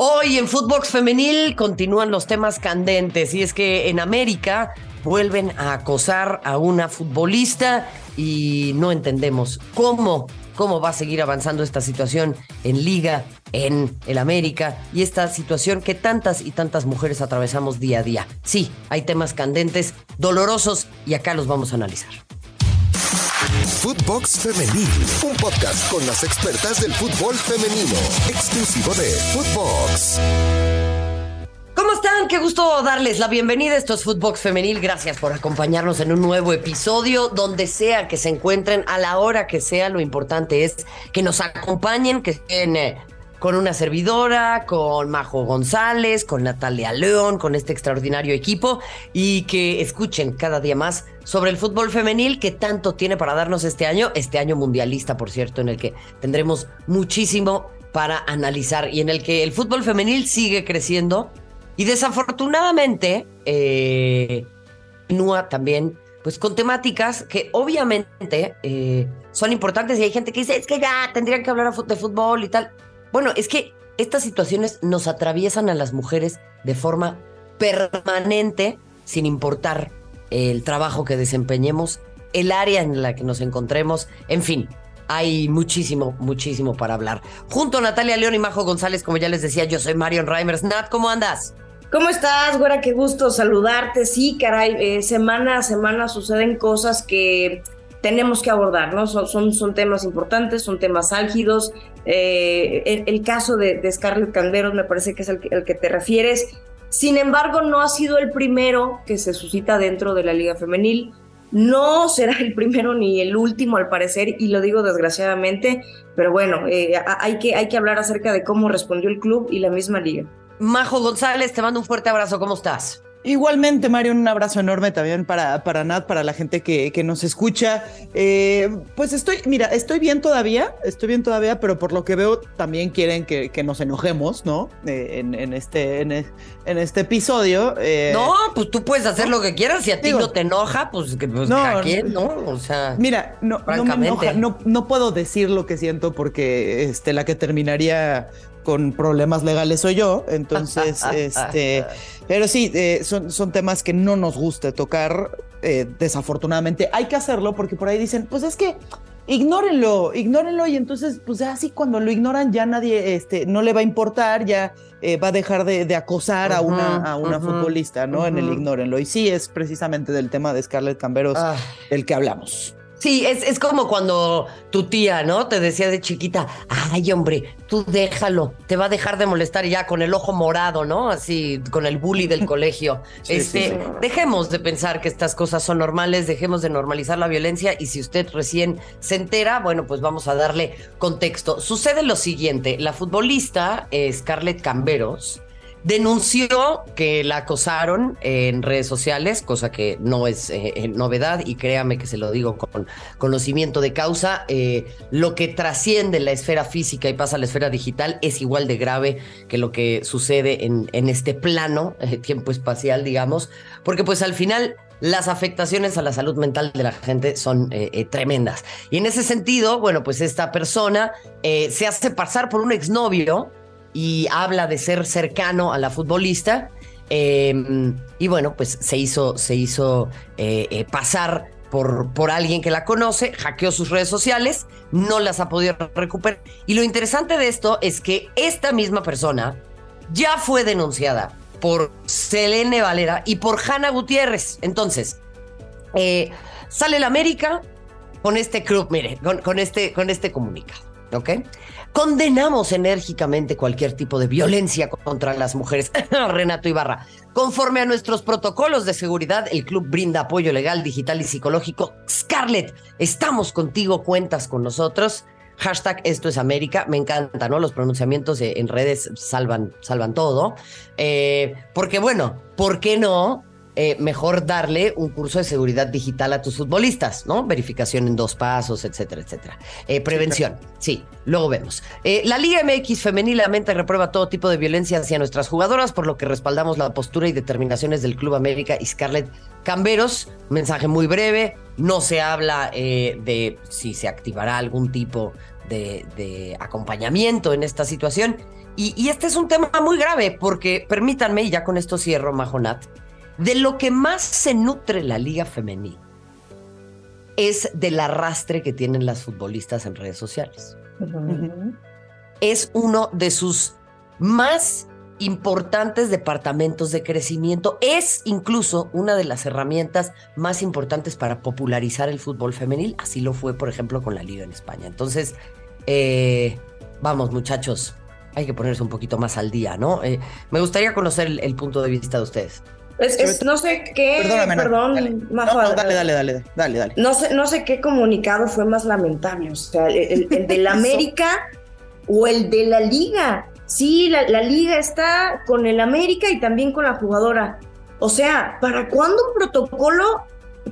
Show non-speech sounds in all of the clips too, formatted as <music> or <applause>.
Hoy en Footbox Femenil continúan los temas candentes y es que en América vuelven a acosar a una futbolista y no entendemos cómo, cómo va a seguir avanzando esta situación en Liga, en el América y esta situación que tantas y tantas mujeres atravesamos día a día. Sí, hay temas candentes, dolorosos y acá los vamos a analizar. Footbox Femenil, un podcast con las expertas del fútbol femenino, exclusivo de Footbox. ¿Cómo están? Qué gusto darles la bienvenida. Esto es Footbox Femenil. Gracias por acompañarnos en un nuevo episodio. Donde sea que se encuentren, a la hora que sea, lo importante es que nos acompañen, que estén eh, con una servidora, con Majo González, con Natalia León, con este extraordinario equipo y que escuchen cada día más sobre el fútbol femenil que tanto tiene para darnos este año, este año mundialista, por cierto, en el que tendremos muchísimo para analizar y en el que el fútbol femenil sigue creciendo y desafortunadamente eh, continúa también pues con temáticas que obviamente eh, son importantes y hay gente que dice es que ya tendrían que hablar de fútbol y tal. Bueno, es que estas situaciones nos atraviesan a las mujeres de forma permanente, sin importar el trabajo que desempeñemos, el área en la que nos encontremos, en fin. Hay muchísimo, muchísimo para hablar. Junto a Natalia León y Majo González, como ya les decía, yo soy Marion Reimers. Nat, ¿cómo andas? ¿Cómo estás, güera? Qué gusto saludarte. Sí, caray, eh, semana a semana suceden cosas que tenemos que abordar, ¿no? Son, son, temas importantes, son temas álgidos. Eh, el, caso de, Scarlett Calderos me parece que es el, que te refieres. Sin embargo, no ha sido el primero que se suscita dentro de la Liga Femenil. No será el primero ni el último, al parecer, y lo digo desgraciadamente, pero bueno, eh, hay, que, hay que hablar acerca de cómo respondió el club y la misma liga. Majo González, te mando un fuerte abrazo, ¿cómo estás? Igualmente, Mario, un abrazo enorme también para, para Nat, para la gente que, que nos escucha. Eh, pues estoy, mira, estoy bien todavía, estoy bien todavía, pero por lo que veo también quieren que, que nos enojemos, ¿no? Eh, en, en, este, en, en, este episodio. Eh, no, pues tú puedes hacer lo que quieras, si a ti no te enoja, pues, pues no, ¿a quién, no? O sea, mira, no, no me enoja, no, no puedo decir lo que siento porque este, la que terminaría con problemas legales soy yo, entonces, <laughs> este, pero sí, eh, son, son temas que no nos gusta tocar, eh, desafortunadamente. Hay que hacerlo porque por ahí dicen, pues es que ignórenlo, ignórenlo y entonces, pues así cuando lo ignoran ya nadie, este, no le va a importar, ya eh, va a dejar de, acosar a una, a una futbolista, ¿no? En el ignórenlo. Y sí, es precisamente del tema de Scarlett Camberos ah. el que hablamos. Sí, es, es, como cuando tu tía, ¿no? Te decía de chiquita, ay, hombre, tú déjalo, te va a dejar de molestar ya con el ojo morado, ¿no? Así, con el bully del <laughs> colegio. este, dejemos de pensar que estas cosas son normales, dejemos de normalizar la violencia y si usted recién se entera, bueno, pues vamos a darle contexto. Sucede lo siguiente, la futbolista eh, Scarlett Camberos, denunció que la acosaron en redes sociales, cosa que no es eh, eh, novedad y créame que se lo digo con conocimiento de causa. Eh, lo que trasciende la esfera física y pasa a la esfera digital es igual de grave que lo que sucede en, este plano, tiempo espacial, digamos, porque pues al final las afectaciones a la salud mental de la gente son tremendas. Y en ese sentido, bueno, pues esta persona se hace pasar por un exnovio y habla de ser cercano a la futbolista. Em, y bueno, pues se hizo, se hizo eh, eh, pasar por, por alguien que la conoce, hackeó sus redes sociales, no las ha podido recuperar. Y lo interesante de esto es que esta misma persona ya fue denunciada por Selene Valera y por Hanna Gutiérrez. Entonces, eh, sale la América con este club, mire, con, con, este, con este comunicado, ¿ok? Condenamos enérgicamente cualquier tipo de violencia contra las mujeres. <laughs> Renato Ibarra. Conforme a nuestros protocolos de seguridad, el club brinda apoyo legal, digital y psicológico. Scarlett, estamos contigo, cuentas con nosotros. Hashtag esto es América. Me encanta, ¿no? Los pronunciamientos en redes salvan, salvan todo. Eh, porque bueno, ¿por qué no? Eh, mejor darle un curso de seguridad digital a tus futbolistas, ¿no? Verificación en dos pasos, etcétera, etcétera. Eh, prevención, sí, luego vemos. Eh, la Liga MX femenilamente reprueba todo tipo de violencia hacia nuestras jugadoras, por lo que respaldamos la postura y determinaciones del Club América y Scarlett Camberos. mensaje muy breve, no se habla de si se activará algún tipo de, de acompañamiento en esta situación y, este es un tema muy grave porque, permítanme, y ya con esto cierro, Majonat, de lo que más se nutre la liga femenil es del arrastre que tienen las futbolistas en redes sociales. Es uno de sus más importantes departamentos de crecimiento. Es incluso una de las herramientas más importantes para popularizar el fútbol femenil. Así lo fue, por ejemplo, con la liga en España. Entonces, eh, vamos muchachos, hay que ponerse un poquito más al día, ¿no? Eh, me gustaría conocer el, punto de vista de ustedes. No sé qué, perdón, dale. dale, dale, dale, dale, dale. No sé, no sé qué comunicado fue más lamentable, o sea, el, el de la <laughs> América o el de la Liga. Sí, la, la, liga está con el América y también con la jugadora. O sea, ¿para cuándo un protocolo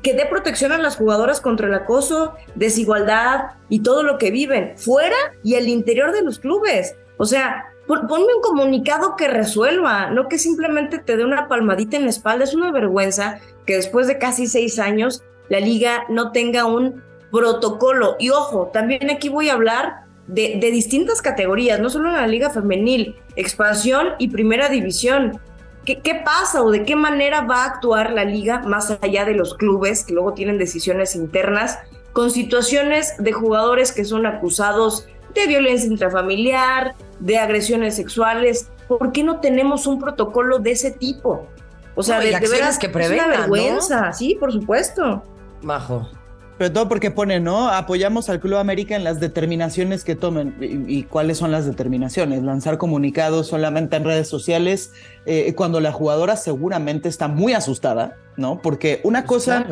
que dé protección a las jugadoras contra el acoso, desigualdad y todo lo que viven, fuera y al interior de los clubes? O sea, ponme un comunicado que resuelva, no que simplemente te dé una palmadita en la espalda. Es una vergüenza que después de casi seis años la liga no tenga un protocolo. Y ojo, también aquí voy a hablar de, de distintas categorías, no solo en la liga femenil, expansión y primera división. ¿Qué, ¿Qué, pasa o de qué manera va a actuar la liga más allá de los clubes que luego tienen decisiones internas con situaciones de jugadores que son acusados de violencia intrafamiliar, de agresiones sexuales. ¿Por qué no tenemos un protocolo de ese tipo? O sea, de, veras que es una vergüenza, sí, por supuesto. Majo. Pero todo porque pone, ¿no? Apoyamos al Club América en las determinaciones que tomen. ¿Y, cuáles son las determinaciones? Lanzar comunicados solamente en redes sociales eh, cuando la jugadora seguramente está muy asustada, ¿no? Porque una pues cosa,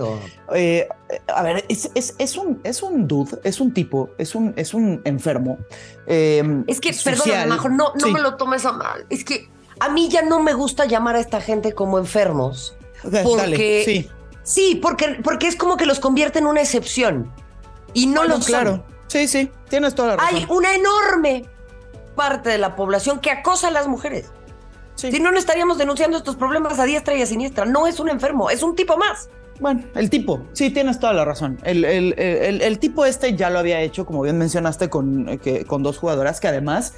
eh, a ver, es, es, un, es un dude, es un tipo, es un, es un enfermo. Em, es que, perdón, Majo, no, no me lo tomes a mal. Es que a mí ya no me gusta llamar a esta gente como enfermos. porque... sí Sí, porque, porque es como que los convierte en una excepción. Y no lo claro. Sí, sí, tienes toda la razón. Hay una enorme parte de la población que acosa a las mujeres. Si no, no estaríamos denunciando estos problemas a diestra y a siniestra. No es un enfermo, es un tipo más. Bueno, el tipo, sí, tienes toda la razón. El, el, el, tipo este ya lo había hecho, como bien mencionaste, con, eh, que, con dos jugadoras que además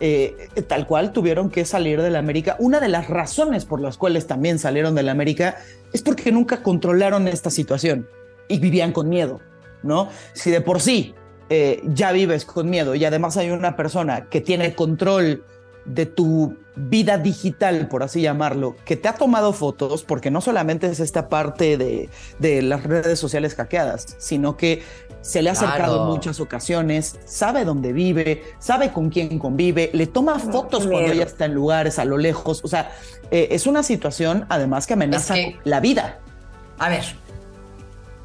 eh, tal cual tuvieron que salir de la América. Una de las razones por las cuales también salieron de la América es porque nunca controlaron esta situación y vivían con miedo, ¿no? Si de por sí eh, ya vives con miedo y además hay una persona que tiene control de tu vida digital, por así llamarlo, que te ha tomado fotos, porque no solamente es esta parte de, de las redes sociales hackeadas, sino que se le ha acercado en muchas ocasiones, sabe dónde vive, sabe con quién convive, le toma fotos cuando ella está en lugares a lo lejos. O sea, eh, es una situación además que amenaza la vida. A ver,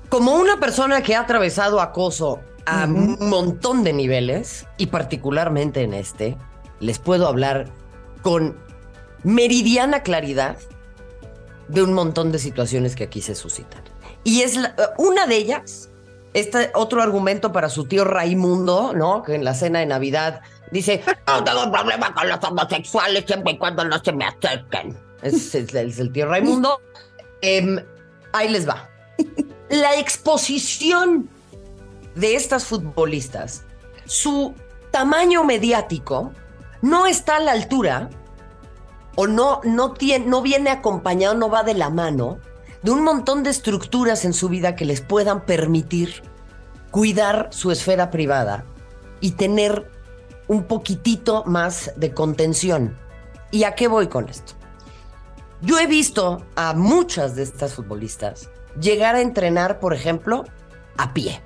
como una persona que ha atravesado acoso a un montón de niveles, y particularmente en este, les puedo hablar con meridiana claridad de un montón de situaciones que aquí se suscitan. Y es una de ellas este otro argumento para su tío Raimundo, ¿no? Que en la cena de Navidad dice, no tengo problema con los homosexuales siempre y cuando no se me acerquen. Es, el tío Raimundo. Em, ahí les va. La exposición de estas futbolistas, su tamaño mediático, no está a la altura o no, no, tiene, no viene acompañado, no va de la mano de un montón de estructuras en su vida que les puedan permitir cuidar su esfera privada y tener un poquitito más de contención. ¿Y a qué voy con esto? Yo he visto a muchas de estas futbolistas llegar a entrenar, por ejemplo, a pie.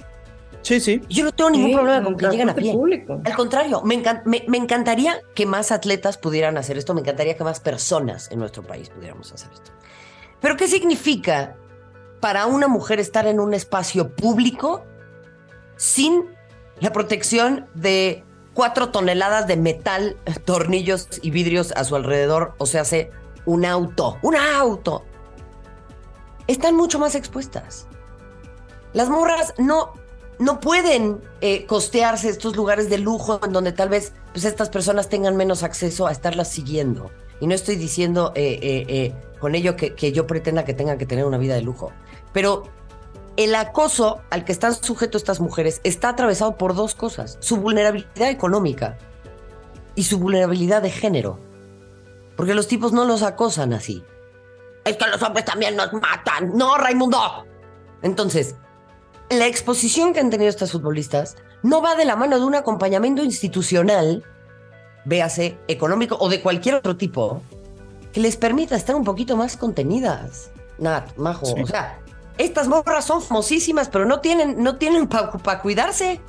Sí, sí. Yo no tengo ningún problema con que lleguen a pie. Al contrario, me, me, encantaría que más atletas pudieran hacer esto, me encantaría que más personas en nuestro país pudiéramos hacer esto. Pero ¿qué significa para una mujer estar en un espacio público sin la protección de cuatro toneladas de metal, tornillos y vidrios a su alrededor? O sea, hace un auto, un auto. Están mucho más expuestas. Las morras no, no pueden eh, costearse estos lugares de lujo en donde tal vez pues, estas personas tengan menos acceso a estarlas siguiendo. Y no estoy diciendo eh, eh, con ello que, que, yo pretenda que tengan que tener una vida de lujo. Pero el acoso al que están sujetos estas mujeres está atravesado por dos cosas. Su vulnerabilidad económica y su vulnerabilidad de género. Porque los tipos no los acosan así. Es que los hombres también nos matan. No, Raimundo. Entonces, la exposición que han tenido estas futbolistas no va de la mano de un acompañamiento institucional, véase económico o de cualquier otro tipo, que les permita estar un poquito más contenidas. Nat, majo. O sea, estas morras son famosísimas, pero no tienen, no tienen para cuidarse.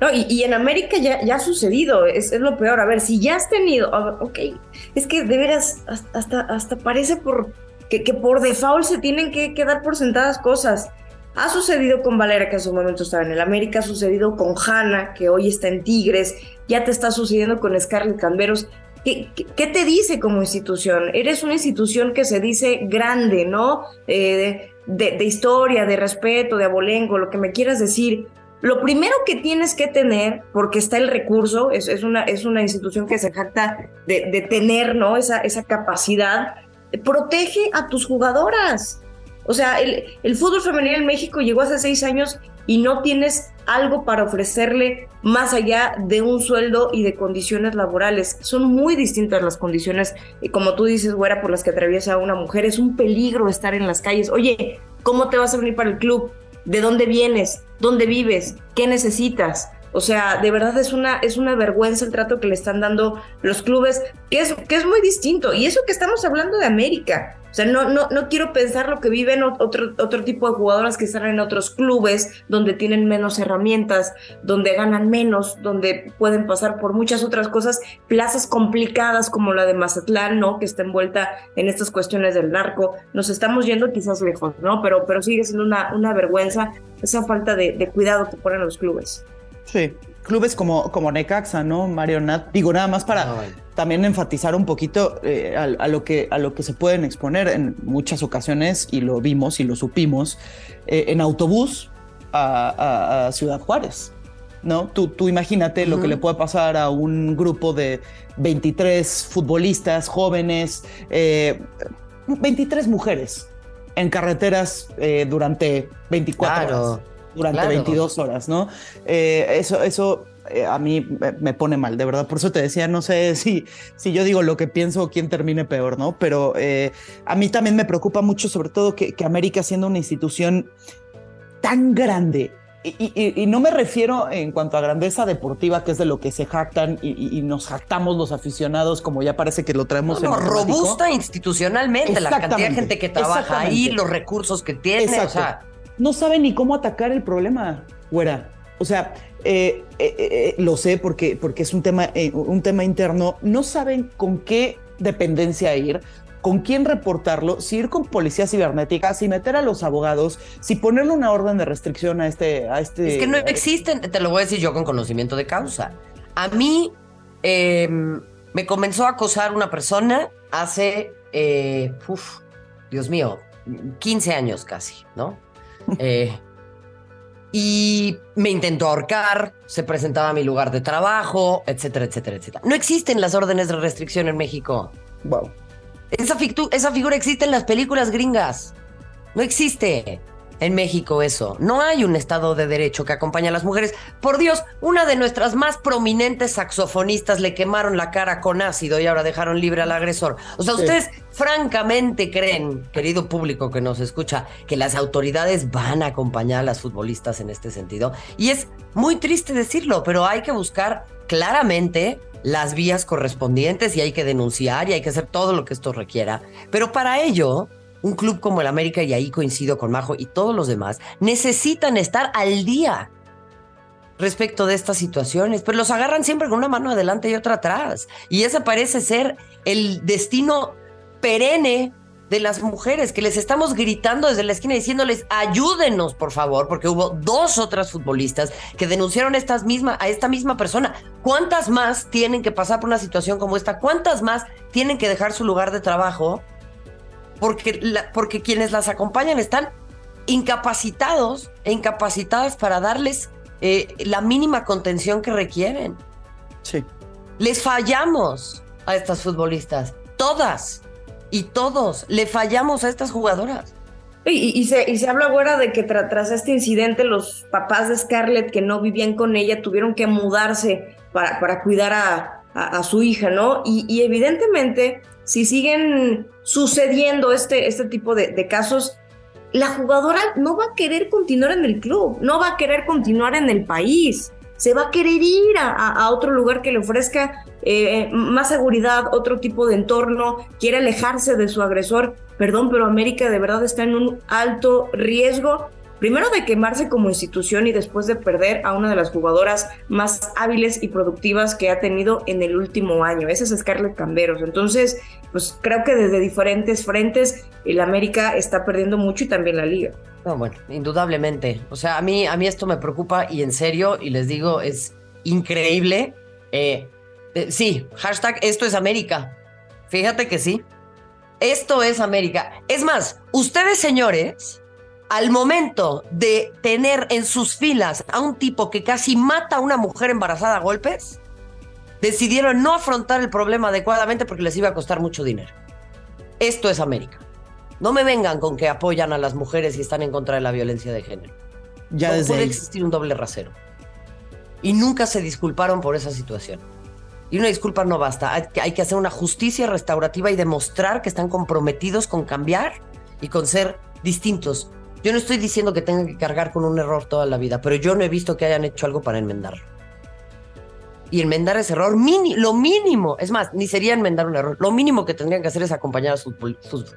No, y, en América ya, ya ha sucedido, es, lo peor. A ver, si ya has tenido, ok, es que de veras, hasta, hasta parece por, que, por default se tienen que, que, dar por sentadas cosas. Ha sucedido con Valera, que en su momento estaba en el América, ha sucedido con Hanna, que hoy está en Tigres, ya te está sucediendo con Scarlett Camberos. ¿Qué, ¿Qué, te dice como institución? Eres una institución que se dice grande, ¿no? Eh, de, de, historia, de respeto, de abolengo, lo que me quieras decir, lo primero que tienes que tener, porque está el recurso, es, es una, es una institución que se jacta de, tener ¿no? esa, esa capacidad, protege a tus jugadoras. O sea, el, fútbol femenino en México llegó hace seis años y no tienes algo para ofrecerle más allá de un sueldo y de condiciones laborales. Son muy distintas las condiciones, como tú dices, güera, por las que atraviesa una mujer. Es un peligro estar en las calles. Oye, ¿cómo te vas a venir para el club? ¿De dónde vienes? dónde vives, qué necesitas. O sea, de verdad es una, es una vergüenza el trato que le están dando los clubes, que es, que es muy distinto. Y eso que estamos hablando de América. O sea, no, no, no quiero pensar lo que viven otro, otro tipo de jugadoras que están en otros clubes donde tienen menos herramientas, donde ganan menos, donde pueden pasar por muchas otras cosas, plazas complicadas como la de Mazatlán, ¿no? Que está envuelta en estas cuestiones del narco. Nos estamos yendo quizás lejos, ¿no? Pero, pero sigue siendo una, una vergüenza esa falta de, de cuidado que ponen los clubes. Sí, clubes como, como Necaxa, ¿no? Mario Nat. Digo, nada más para también enfatizar un poquito eh, a, lo que, a lo que se pueden exponer en muchas ocasiones, y lo vimos y lo supimos, eh, en autobús a, Ciudad Juárez. ¿No? Tú, tú imagínate lo que le puede pasar a un grupo de 23 futbolistas jóvenes, 23 eh, mujeres en carreteras durante 24 horas durante 22 horas, ¿no? Eh, eso, eso eh, a mí me, pone mal, de verdad. Por eso te decía, no sé si, si yo digo lo que pienso, quién termine peor, ¿no? Pero eh, a mí también me preocupa mucho, sobre todo, que, América siendo una institución tan grande, y, no me refiero en cuanto a grandeza deportiva, que es de lo que se jactan y, nos jactamos los aficionados, como ya parece que lo traemos no, en robusta institucionalmente, la cantidad de gente que trabaja ahí, los recursos que tiene. O sea, no sabe ni cómo atacar el problema, güera. O sea, eh, eh, eh, lo sé porque, porque es un tema, un tema interno. No saben con qué dependencia ir, con quién reportarlo, si ir con policía cibernética, si meter a los abogados, si ponerle una orden de restricción a este, a este. Es que no existen, te lo voy a decir yo con conocimiento de causa. A mí em, me comenzó a acosar una persona hace, Dios mío, 15 años casi, ¿no? Eh, y me intentó ahorcar, se presentaba a mi lugar de trabajo, etcétera, etcétera, etcétera. No existen las órdenes de restricción en México. Wow. Esa, esa figura existe en las películas gringas. No existe en México eso. No hay un Estado de Derecho que acompañe a las mujeres. Por Dios, una de nuestras más prominentes saxofonistas le quemaron la cara con ácido y ahora dejaron libre al agresor. O sea, ustedes francamente creen, querido público que nos escucha, que las autoridades van a acompañar a las futbolistas en este sentido. Y es muy triste decirlo, pero hay que buscar claramente las vías correspondientes y hay que denunciar y hay que hacer todo lo que esto requiera. Pero para ello un club como el América, y ahí coincido con Majo y todos los demás, necesitan estar al día respecto de estas situaciones, pero los agarran siempre con una mano adelante y otra atrás. Y ese parece ser el destino perenne de las mujeres, que les estamos gritando desde la esquina diciéndoles, ayúdenos, por favor, porque hubo dos otras futbolistas que denunciaron misma, a esta misma persona. ¿Cuántas más tienen que pasar por una situación como esta? ¿Cuántas más tienen que dejar su lugar de trabajo porque, porque quienes las acompañan están incapacitados e incapacitadas para darles eh, la mínima contención que requieren. Sí. Les fallamos a estas futbolistas, todas y todos, le fallamos a estas jugadoras. Y, se, y se habla ahora de que tras este incidente los papás de Scarlett que no vivían con ella tuvieron que mudarse para, para cuidar a, a, su hija, ¿no? Y, y, evidentemente, si siguen sucediendo este, este tipo de, casos, la jugadora no va a querer continuar en el club, no va a querer continuar en el país se va a querer ir a, otro lugar que le ofrezca eh, más seguridad, otro tipo de entorno, quiere alejarse de su agresor. Perdón, pero América de verdad está en un alto riesgo primero de quemarse como institución y después de perder a una de las jugadoras más hábiles y productivas que ha tenido en el último año. Esa es Scarlett Camberos. Entonces, pues creo que desde diferentes frentes el América está perdiendo mucho y también la liga. No, bueno, indudablemente. O sea, a mí, a mí esto me preocupa y en serio, y les digo, es increíble. Eh, eh, sí, hashtag esto es América. Fíjate que sí. Esto es América. Es más, ustedes señores, al momento de tener en sus filas a un tipo que casi mata a una mujer embarazada a golpes, decidieron no afrontar el problema adecuadamente porque les iba a costar mucho dinero. Esto es América. No me vengan con que apoyan a las mujeres y están en contra de la violencia de género. Ya no puede existir un doble rasero. Y nunca se disculparon por esa situación. Y una disculpa no basta. hay que hacer una justicia restaurativa y demostrar que están comprometidos con cambiar y con ser distintos yo no estoy diciendo que tengan que cargar con un error toda la vida, pero yo no he visto que hayan hecho algo para enmendarlo. Y enmendar ese error, lo mínimo, es más, ni sería enmendar un error, lo mínimo que tendrían que hacer es acompañar a sus,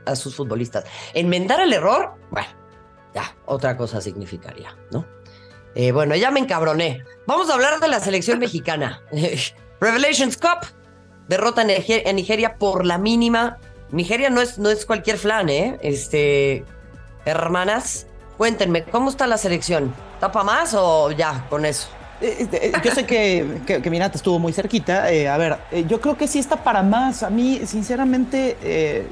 a sus futbolistas. Enmendar el error, bueno, ya, otra cosa significaría, ¿no? Eh, bueno, ya me encabroné. Vamos a hablar de la selección mexicana. <laughs> Revelations Cup, derrota en Nigeria, por la mínima. Nigeria no es, no es cualquier flan, ¿eh? Este, Hermanas, cuéntenme, ¿cómo está la selección? ¿Tapa más o ya con eso? Eh, eh, yo sé que, que, estuvo muy cerquita. Eh, a ver, yo creo que sí está para más. A mí, sinceramente,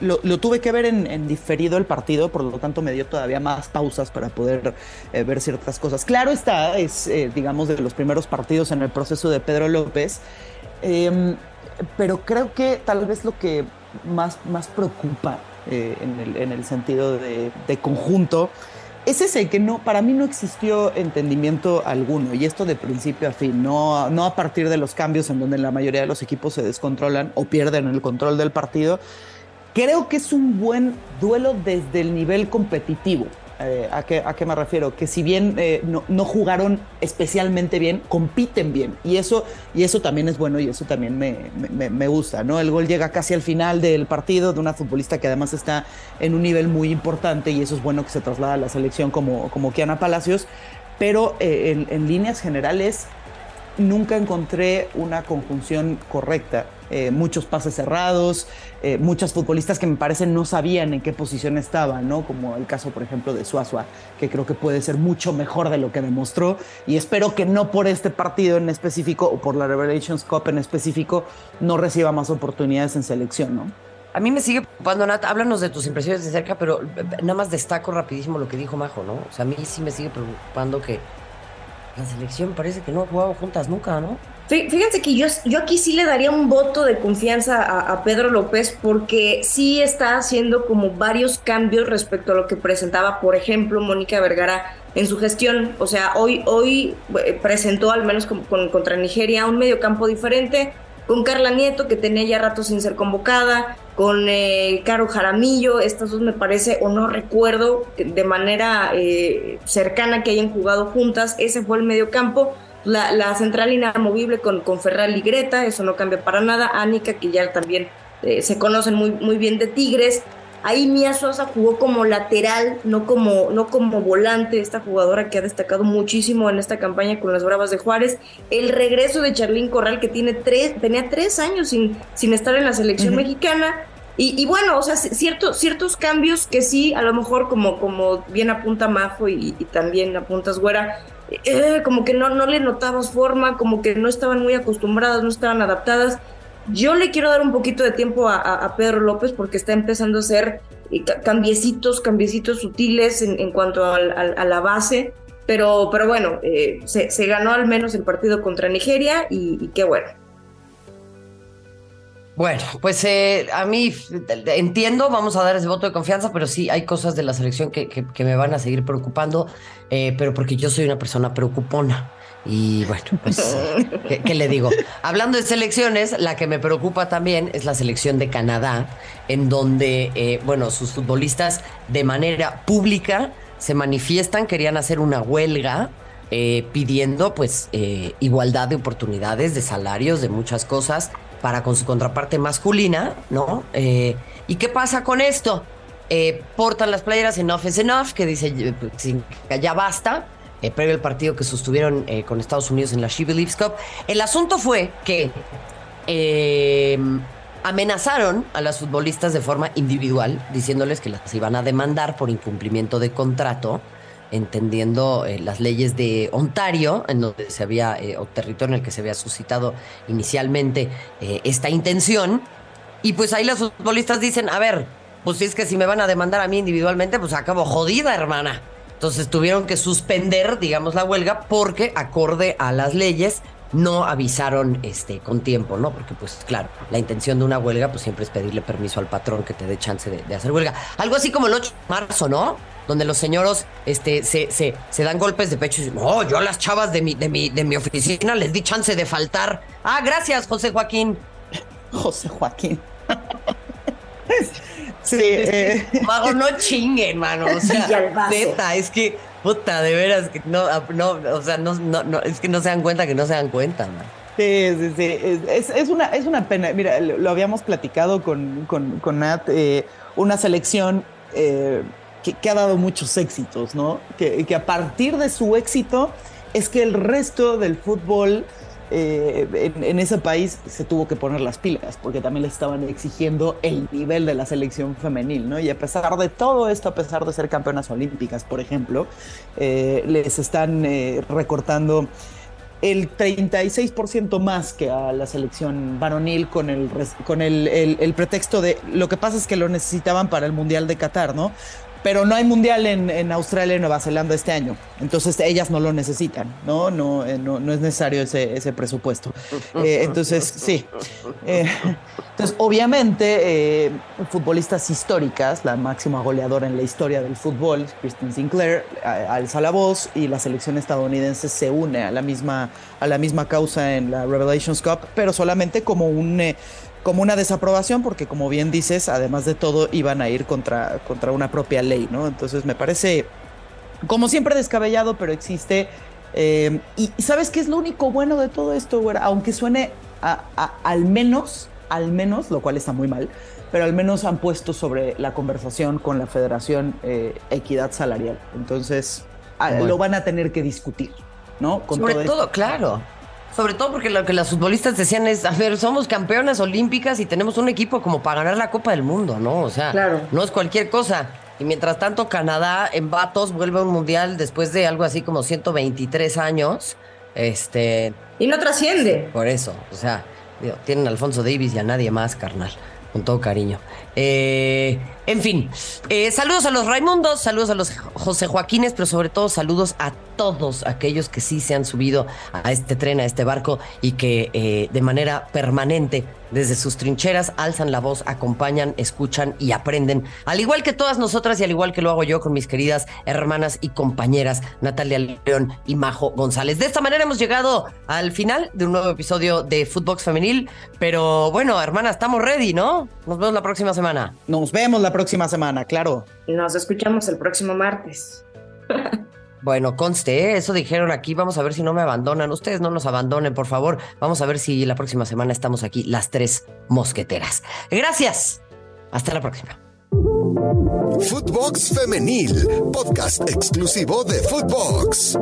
lo, tuve que ver en, diferido el partido, por lo tanto me dio todavía más pausas para poder ver ciertas cosas. Claro está, es, digamos, de los primeros partidos en el proceso de Pedro López, em, pero creo que tal vez lo que más, más preocupa eh, en, el, sentido de, conjunto, es ese que no, para mí no existió entendimiento alguno, y esto de principio a fin, no, no a partir de los cambios en donde la mayoría de los equipos se descontrolan o pierden el control del partido. Creo que es un buen duelo desde el nivel competitivo. Eh, ¿a, qué, ¿a, qué, me refiero? Que si bien eh, no, jugaron especialmente bien, compiten bien. Y eso, y eso también es bueno y eso también me, me, gusta, ¿no? El gol llega casi al final del partido de una futbolista que además está en un nivel muy importante y eso es bueno que se traslada a la selección como, como Kiana Palacios. Pero eh, en líneas generales, nunca encontré una conjunción correcta eh, muchos pases cerrados, eh, muchas futbolistas que me parecen no sabían en qué posición estaban, ¿no? Como el caso, por ejemplo, de Suazua, que creo que puede ser mucho mejor de lo que demostró. Y espero que no por este partido en específico o por la Revelations Cup en específico no reciba más oportunidades en selección, ¿no? A mí me sigue preocupando, Nat, háblanos de tus impresiones de cerca, pero nada más destaco rapidísimo lo que dijo Majo, ¿no? O sea, a mí sí me sigue preocupando que la selección parece que no ha jugado juntas nunca, ¿no? Fíjense que yo, aquí sí le daría un voto de confianza a, Pedro López porque sí está haciendo como varios cambios respecto a lo que presentaba, por ejemplo, Mónica Vergara en su gestión. O sea, hoy, hoy eh, presentó al menos con, contra Nigeria un mediocampo diferente, con Carla Nieto, que tenía ya rato sin ser convocada, con eh, Caro Jaramillo, estas dos me parece, o no recuerdo de manera eh, cercana que hayan jugado juntas, ese fue el mediocampo la, central inamovible con, con Ferral y Greta, eso no cambia para nada. Anika, que ya también eh, se conocen muy, muy bien de Tigres. Ahí Mia Sosa jugó como lateral, no como, no como volante, esta jugadora que ha destacado muchísimo en esta campaña con las Bravas de Juárez. El regreso de Charlín Corral, que tiene tres, tenía tres años sin, sin estar en la selección mexicana. Y, bueno, o sea, ciertos ciertos cambios que sí, a lo mejor como, como bien apunta Majo y, y también apuntas Güera, eh, como que no, no le notabas forma, como que no estaban muy acostumbradas, no estaban adaptadas. Yo le quiero dar un poquito de tiempo a, Pedro López porque está empezando a hacer eh, cambiecitos, cambiecitos sutiles en, cuanto a, la base, pero, pero bueno, eh, se, ganó al menos el partido contra Nigeria y qué bueno. Bueno, pues eh, a mí entiendo, vamos a dar ese voto de confianza, pero sí hay cosas de la selección que, me van a seguir preocupando, eh, pero porque yo soy una persona preocupona Y bueno, pues, <laughs> ¿qué, le digo? Hablando de selecciones, la que me preocupa también es la selección de Canadá, en donde, eh, bueno, sus futbolistas de manera pública se manifiestan, querían hacer una huelga. Eh, pidiendo pues eh, igualdad de oportunidades, de salarios, de muchas cosas para con su contraparte masculina, ¿no? ¿Y qué pasa con esto? portan las playeras Enough is Enough, que dice ya basta, eh, previo al partido que sostuvieron eh, con Estados Unidos en la She Cup. El asunto fue que eh, amenazaron a las futbolistas de forma individual, diciéndoles que las iban a demandar por incumplimiento de contrato, entendiendo las leyes de Ontario, en donde se había, o territorio en el que se había suscitado inicialmente esta intención. Y pues ahí las futbolistas dicen, a ver, pues si es que si me van a demandar a mí individualmente, pues acabo jodida, hermana. Entonces tuvieron que suspender, digamos, la huelga porque acorde a las leyes no avisaron este, con tiempo, ¿no? Porque, pues, claro, la intención de una huelga, pues siempre es pedirle permiso al patrón que te dé chance de, hacer huelga. Algo así como el 8 de marzo, ¿no? Donde los señoros este, se, se, se dan golpes de pecho y dicen, no, yo a las chavas de mi, de, mi, de mi oficina les di chance de faltar. Ah, gracias, José Joaquín. <laughs> José Joaquín. <laughs> Sí. Eh. Mago, no chinguen, mano. O sea, <laughs> neta, es que, puta, de veras, que no, no, o sea, no, no, es que no se dan cuenta que no se dan cuenta, man. Sí, sí, sí. Es, es, una, es una pena. Mira, lo, habíamos platicado con, con, con Nat, eh, una selección eh, que, ha dado muchos éxitos, ¿no? Que, a partir de su éxito es que el resto del fútbol eh, en, ese país se tuvo que poner las pilas porque también le estaban exigiendo el nivel de la selección femenil, ¿no? Y a pesar de todo esto, a pesar de ser campeonas olímpicas, por ejemplo, eh, les están eh, recortando el 36% más que a la selección varonil con, el, con el, el, pretexto de lo que pasa es que lo necesitaban para el Mundial de Qatar, ¿no? Pero no hay mundial en, Australia y Nueva Zelanda este año. Entonces ellas no lo necesitan, ¿no? No, eh, no, es necesario ese, ese presupuesto. Eh, entonces, sí. Eh, entonces, obviamente, futbolistas históricas, la máxima goleadora en la historia del fútbol, Kristen Sinclair, alza la voz y la selección estadounidense se une a la misma, a la misma causa en la Revelations Cup, pero solamente como un como una desaprobación, porque como bien dices, además de todo, iban a ir contra, contra una propia ley, ¿no? Entonces me parece, como siempre, descabellado, pero existe. Eh, y sabes qué es lo único bueno de todo esto, güera? Aunque suene al menos, al menos, lo cual está muy mal, pero al menos han puesto sobre la conversación con la Federación eh, Equidad Salarial. Entonces, lo van a tener que discutir, ¿no? Con sobre todo, claro. Sobre todo porque lo que las futbolistas decían es, a ver, somos campeonas olímpicas y tenemos un equipo como para ganar la Copa del Mundo, ¿no? O sea, no es cualquier cosa. Y mientras tanto, Canadá en vatos vuelve a un mundial después de algo así como 123 años. Este. Y no trasciende. Por eso, o sea, tienen a Alfonso Davis y a nadie más, carnal. Con todo cariño. Eh, en fin, eh, saludos a los Raimundos, saludos a los José Joaquines, pero sobre todo saludos a todos aquellos que sí se han subido a este tren, a este barco y que eh, de manera permanente desde sus trincheras alzan la voz, acompañan, escuchan y aprenden, al igual que todas nosotras y al igual que lo hago yo con mis queridas hermanas y compañeras Natalia León y Majo González. De esta manera hemos llegado al final de un nuevo episodio de Footbox Femenil, pero bueno, hermana, estamos ready, ¿no? Nos vemos la próxima semana. Nos vemos la próxima semana, claro. Nos escuchamos el próximo martes. Bueno, conste, ¿eh? eso dijeron aquí, vamos a ver si no me abandonan. Ustedes no nos abandonen, por favor. Vamos a ver si la próxima semana estamos aquí, las tres mosqueteras. Gracias. Hasta la próxima. Footbox Femenil, podcast exclusivo de Footbox.